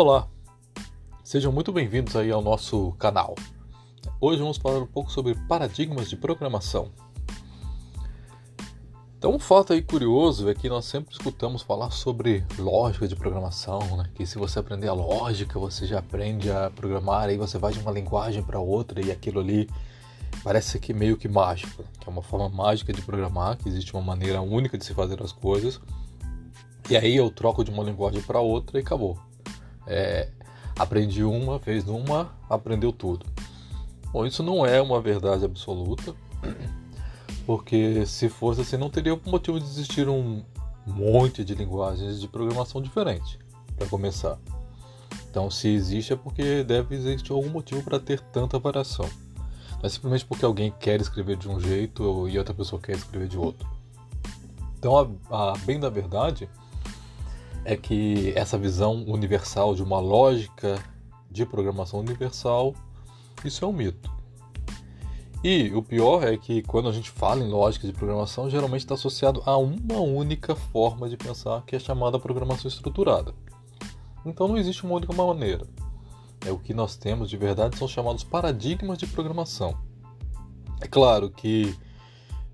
Olá, sejam muito bem-vindos aí ao nosso canal. Hoje vamos falar um pouco sobre paradigmas de programação. Então, um fato aí curioso é que nós sempre escutamos falar sobre lógica de programação, né? que se você aprender a lógica, você já aprende a programar, aí você vai de uma linguagem para outra e aquilo ali parece que meio que mágico, que é uma forma mágica de programar, que existe uma maneira única de se fazer as coisas. E aí eu troco de uma linguagem para outra e acabou. É, aprendi uma, fez uma, aprendeu tudo. Bom, isso não é uma verdade absoluta, porque se fosse assim, não teria motivo de existir um monte de linguagens de programação diferente, para começar. Então, se existe, é porque deve existir algum motivo para ter tanta variação. Não é simplesmente porque alguém quer escrever de um jeito e outra pessoa quer escrever de outro. Então, a, a bem da verdade, é que essa visão universal de uma lógica de programação universal, isso é um mito. E o pior é que quando a gente fala em lógica de programação, geralmente está associado a uma única forma de pensar, que é chamada programação estruturada. Então não existe uma única maneira. É o que nós temos de verdade são chamados paradigmas de programação. É claro que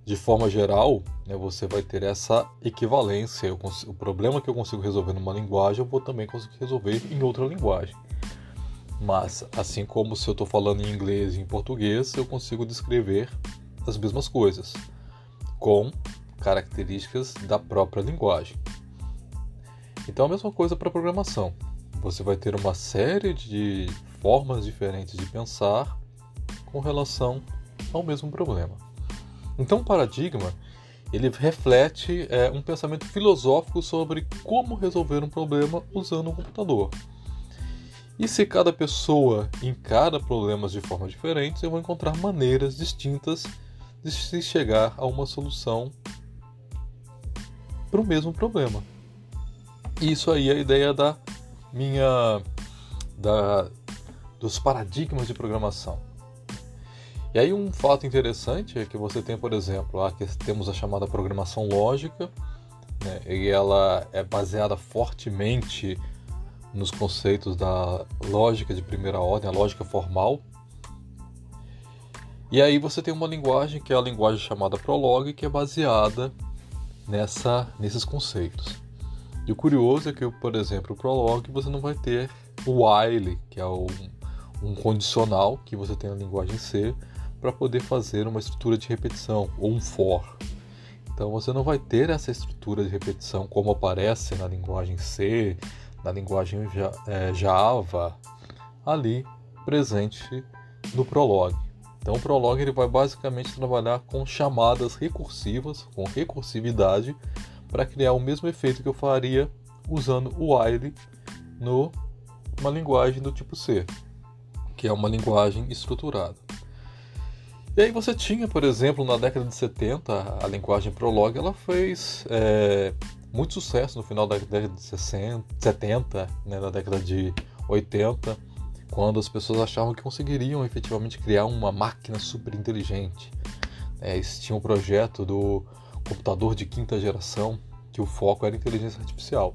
de forma geral, né, você vai ter essa equivalência. Consigo, o problema que eu consigo resolver numa linguagem, eu vou também conseguir resolver em outra linguagem. Mas, assim como se eu estou falando em inglês e em português, eu consigo descrever as mesmas coisas, com características da própria linguagem. Então, a mesma coisa para programação. Você vai ter uma série de formas diferentes de pensar com relação ao mesmo problema. Então, o paradigma ele reflete é, um pensamento filosófico sobre como resolver um problema usando um computador. E se cada pessoa encara problemas de forma diferente, eu vou encontrar maneiras distintas de se chegar a uma solução para o mesmo problema. Isso aí é a ideia da minha da dos paradigmas de programação. E aí um fato interessante é que você tem, por exemplo, aqui temos a chamada programação lógica, né, e ela é baseada fortemente nos conceitos da lógica de primeira ordem, a lógica formal. E aí você tem uma linguagem que é a linguagem chamada Prolog, que é baseada nessa, nesses conceitos. E o curioso é que, por exemplo, o Prolog você não vai ter o while, que é um, um condicional que você tem na linguagem C, para poder fazer uma estrutura de repetição ou um for. Então você não vai ter essa estrutura de repetição como aparece na linguagem C, na linguagem é, Java, ali presente no Prolog. Então o Prolog ele vai basicamente trabalhar com chamadas recursivas, com recursividade, para criar o mesmo efeito que eu faria usando o while no uma linguagem do tipo C, que é uma linguagem estruturada. E aí você tinha, por exemplo, na década de 70, a linguagem Prolog, ela fez é, muito sucesso no final da década de 60, 70, né, na década de 80, quando as pessoas achavam que conseguiriam efetivamente criar uma máquina super inteligente. É, tinha um projeto do computador de quinta geração, que o foco era inteligência artificial.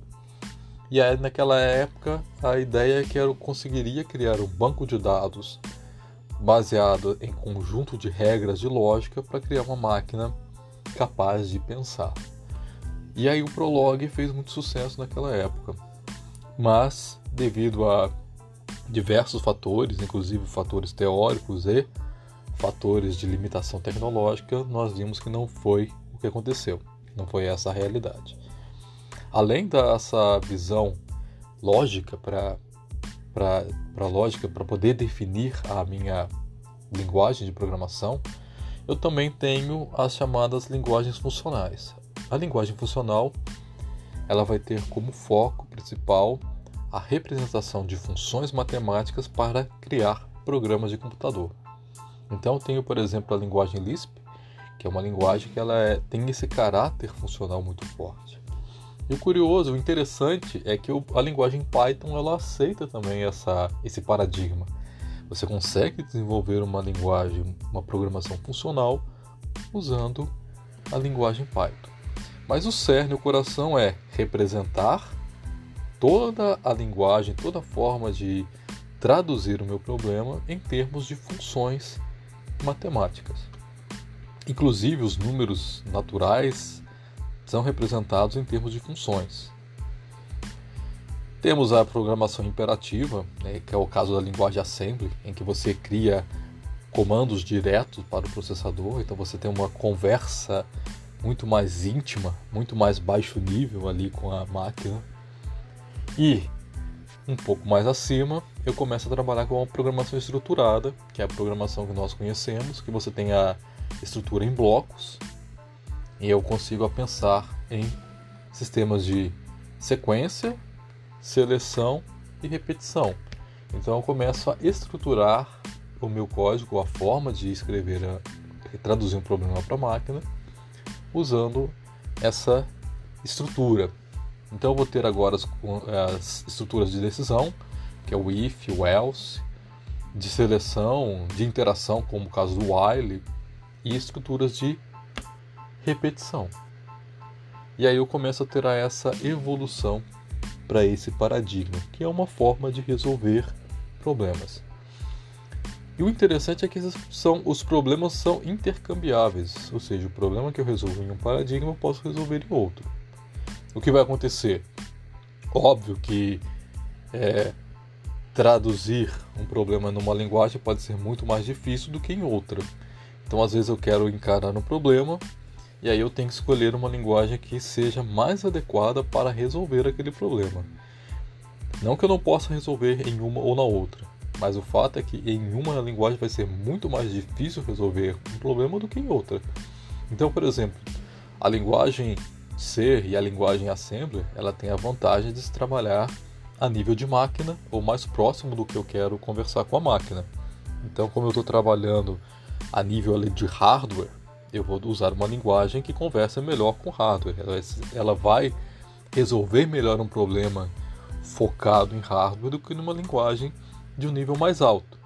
E aí, naquela época, a ideia é que eu conseguiria criar um banco de dados baseado em conjunto de regras de lógica para criar uma máquina capaz de pensar. E aí o Prolog fez muito sucesso naquela época. Mas, devido a diversos fatores, inclusive fatores teóricos e fatores de limitação tecnológica, nós vimos que não foi o que aconteceu. Não foi essa a realidade. Além dessa visão lógica para para a lógica, para poder definir a minha linguagem de programação, eu também tenho as chamadas linguagens funcionais. A linguagem funcional ela vai ter como foco principal a representação de funções matemáticas para criar programas de computador. Então eu tenho, por exemplo, a linguagem Lisp, que é uma linguagem que ela é, tem esse caráter funcional muito forte. E o curioso, o interessante é que a linguagem Python ela aceita também essa, esse paradigma. Você consegue desenvolver uma linguagem, uma programação funcional usando a linguagem Python. Mas o cerne, o coração é representar toda a linguagem, toda a forma de traduzir o meu problema em termos de funções matemáticas. Inclusive, os números naturais são representados em termos de funções. Temos a programação imperativa, né, que é o caso da linguagem assembly, em que você cria comandos diretos para o processador, então você tem uma conversa muito mais íntima, muito mais baixo nível ali com a máquina. E um pouco mais acima, eu começo a trabalhar com a programação estruturada, que é a programação que nós conhecemos, que você tem a estrutura em blocos, e eu consigo pensar em sistemas de sequência, seleção e repetição. Então eu começo a estruturar o meu código, a forma de escrever, traduzir um problema para a máquina, usando essa estrutura. Então eu vou ter agora as, as estruturas de decisão, que é o if, o else, de seleção, de interação, como o caso do while, e estruturas de repetição. E aí eu começo a ter essa evolução para esse paradigma, que é uma forma de resolver problemas. E o interessante é que são, os problemas são intercambiáveis, ou seja, o problema que eu resolvo em um paradigma eu posso resolver em outro. O que vai acontecer? Óbvio que é, traduzir um problema numa linguagem pode ser muito mais difícil do que em outra. Então, às vezes, eu quero encarar um problema e aí eu tenho que escolher uma linguagem que seja mais adequada para resolver aquele problema. Não que eu não possa resolver em uma ou na outra, mas o fato é que em uma linguagem vai ser muito mais difícil resolver um problema do que em outra. Então, por exemplo, a linguagem C e a linguagem Assembler, ela tem a vantagem de se trabalhar a nível de máquina ou mais próximo do que eu quero conversar com a máquina. Então, como eu estou trabalhando a nível de hardware, eu vou usar uma linguagem que conversa melhor com hardware. Ela vai resolver melhor um problema focado em hardware do que numa linguagem de um nível mais alto.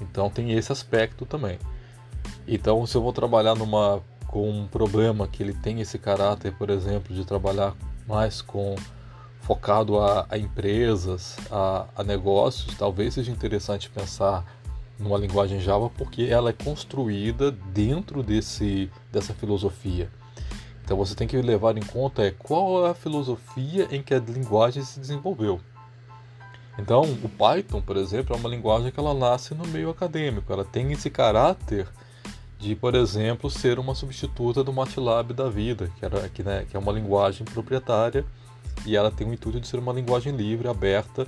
Então tem esse aspecto também. Então se eu vou trabalhar numa com um problema que ele tem esse caráter, por exemplo, de trabalhar mais com focado a, a empresas, a, a negócios, talvez seja interessante pensar numa linguagem Java porque ela é construída dentro desse, dessa filosofia. Então você tem que levar em conta é qual é a filosofia em que a linguagem se desenvolveu. Então, o Python, por exemplo, é uma linguagem que ela nasce no meio acadêmico. Ela tem esse caráter de, por exemplo, ser uma substituta do MATLAB da vida, que, era, que, né, que é uma linguagem proprietária e ela tem o intuito de ser uma linguagem livre, aberta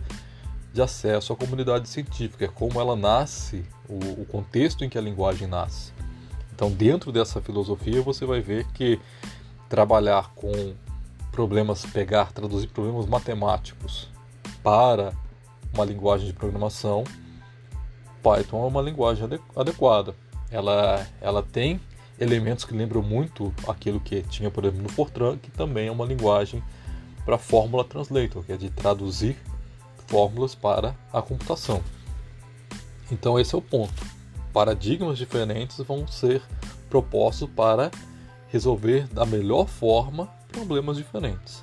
de acesso à comunidade científica, é como ela nasce, o, o contexto em que a linguagem nasce. Então, dentro dessa filosofia, você vai ver que trabalhar com problemas, pegar, traduzir problemas matemáticos para uma linguagem de programação, Python é uma linguagem adequada. Ela, ela tem elementos que lembram muito aquilo que tinha, por exemplo, no Fortran, que também é uma linguagem para Fórmula Translator, que é de traduzir fórmulas para a computação. Então esse é o ponto. Paradigmas diferentes vão ser propostos para resolver da melhor forma problemas diferentes.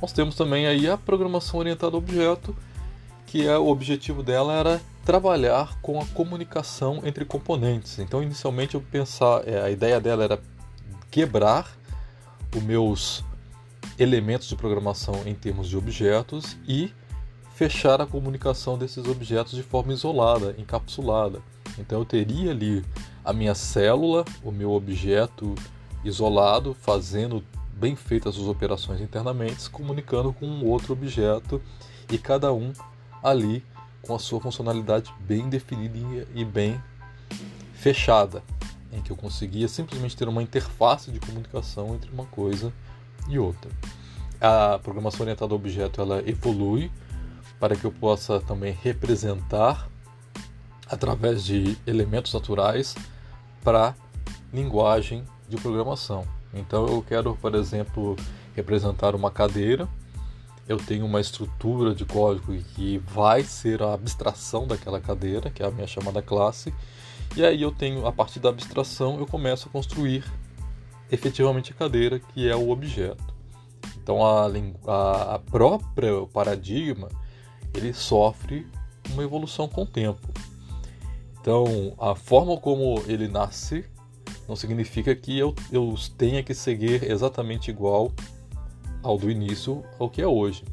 Nós temos também aí a programação orientada a objeto, que é o objetivo dela era trabalhar com a comunicação entre componentes. Então inicialmente eu pensar, é, a ideia dela era quebrar os meus elementos de programação em termos de objetos e fechar a comunicação desses objetos de forma isolada, encapsulada. Então eu teria ali a minha célula, o meu objeto isolado, fazendo bem feitas as operações internamente, comunicando com um outro objeto e cada um ali com a sua funcionalidade bem definida e bem fechada, em que eu conseguia simplesmente ter uma interface de comunicação entre uma coisa e outra. A programação orientada a objeto ela evolui para que eu possa também representar através de elementos naturais para linguagem de programação. Então eu quero, por exemplo, representar uma cadeira. Eu tenho uma estrutura de código que vai ser a abstração daquela cadeira, que é a minha chamada classe. E aí eu tenho, a partir da abstração, eu começo a construir efetivamente a cadeira, que é o objeto. Então a, a, a própria paradigma ele sofre uma evolução com o tempo. Então a forma como ele nasce não significa que eu, eu tenha que seguir exatamente igual ao do início ao que é hoje.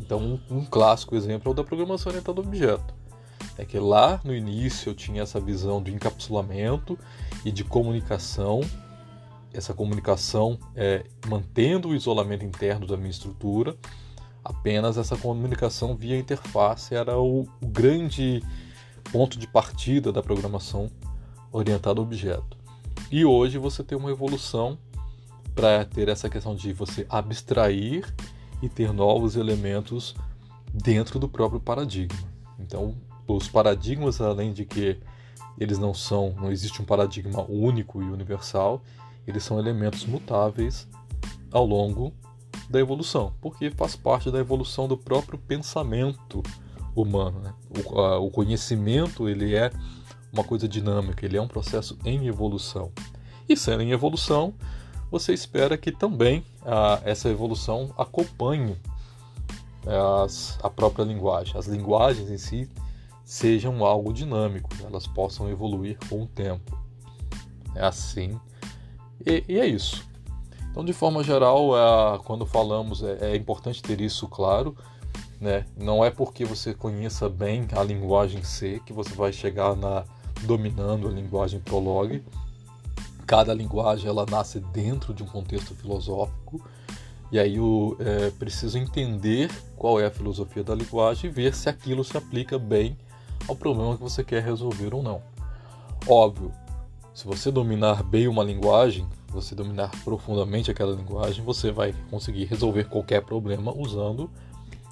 Então, um, um clássico exemplo é o da programação orientada a objeto. É que lá no início eu tinha essa visão de encapsulamento e de comunicação, essa comunicação é, mantendo o isolamento interno da minha estrutura, apenas essa comunicação via interface era o, grande ponto de partida da programação orientada a objeto. E hoje você tem uma evolução para ter essa questão de você abstrair e ter novos elementos dentro do próprio paradigma. Então, os paradigmas, além de que eles não são, não existe um paradigma único e universal, eles são elementos mutáveis ao longo da evolução, porque faz parte da evolução do próprio pensamento humano. Né? O, a, o conhecimento ele é uma coisa dinâmica, ele é um processo em evolução. E sendo em evolução, você espera que também ah, essa evolução acompanhe as, a própria linguagem. As linguagens em si sejam algo dinâmico, elas possam evoluir com o tempo. É assim. E, e é isso. Então, de forma geral, é, quando falamos, é, é, importante ter isso claro. Né? Não é porque você conheça bem a linguagem C que você vai chegar na dominando a linguagem Prolog cada linguagem ela nasce dentro de um contexto filosófico e aí eu é, preciso entender qual é a filosofia da linguagem e ver se aquilo se aplica bem ao problema que você quer resolver ou não. Óbvio, se você dominar bem uma linguagem, você dominar profundamente aquela linguagem, você vai conseguir resolver qualquer problema usando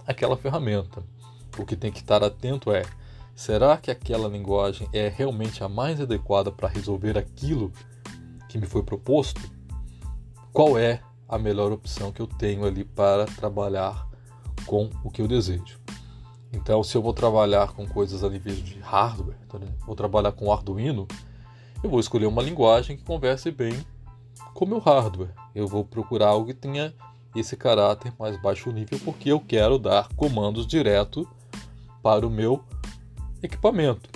aquela ferramenta. O que tem que estar atento é: será que aquela linguagem é realmente a mais adequada para resolver aquilo que me foi proposto, qual é a melhor opção que eu tenho ali para trabalhar com o que eu desejo. Então, se eu vou trabalhar com coisas a nível de hardware, tá vou trabalhar com Arduino, eu vou escolher uma linguagem que converse bem com o meu hardware. Eu vou procurar algo que tenha esse caráter mais baixo nível, porque eu quero dar comandos direto para o meu equipamento.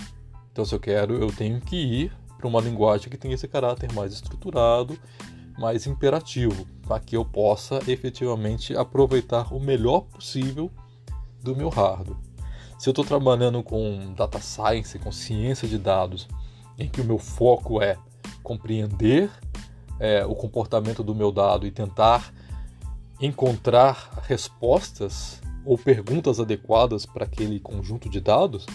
Então, se eu quero, eu tenho que ir para uma linguagem que tenha esse caráter mais estruturado, mais imperativo, para que eu possa efetivamente aproveitar o melhor possível do meu hardware. Se eu estou trabalhando com data science, com ciência de dados, em que o meu foco é compreender é, o comportamento do meu dado e tentar encontrar respostas ou perguntas adequadas para aquele conjunto de dados,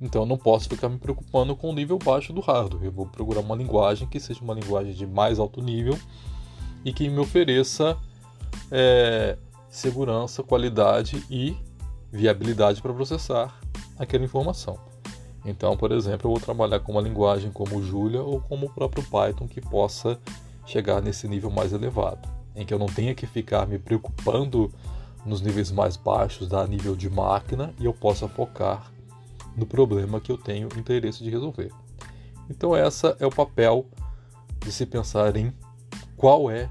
então eu não posso ficar me preocupando com o nível baixo do hardware. Eu vou procurar uma linguagem que seja uma linguagem de mais alto nível e que me ofereça é, segurança, qualidade e viabilidade para processar aquela informação. Então, por exemplo, eu vou trabalhar com uma linguagem como Julia ou como o próprio Python que possa chegar nesse nível mais elevado, em que eu não tenha que ficar me preocupando nos níveis mais baixos da nível de máquina e eu possa focar no problema que eu tenho interesse de resolver. Então, essa é o papel de se pensar em qual é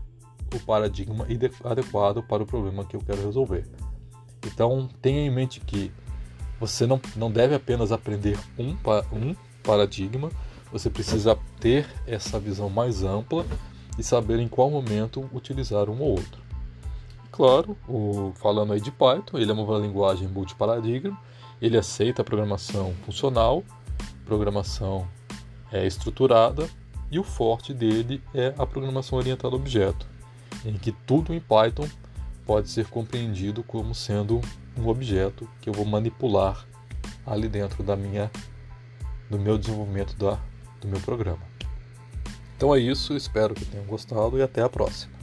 o paradigma adequado para o problema que eu quero resolver. Então, tenha em mente que você não, não deve apenas aprender um, um paradigma, você precisa ter essa visão mais ampla e saber em qual momento utilizar um ou outro. Claro, o, falando aí de Python, ele é uma linguagem multiparadigma, ele aceita a programação funcional, programação é, estruturada e o forte dele é a programação orientada a objeto, em que tudo em Python pode ser compreendido como sendo um objeto que eu vou manipular ali dentro da minha do meu desenvolvimento da, do meu programa. Então é isso, espero que tenham gostado e até a próxima.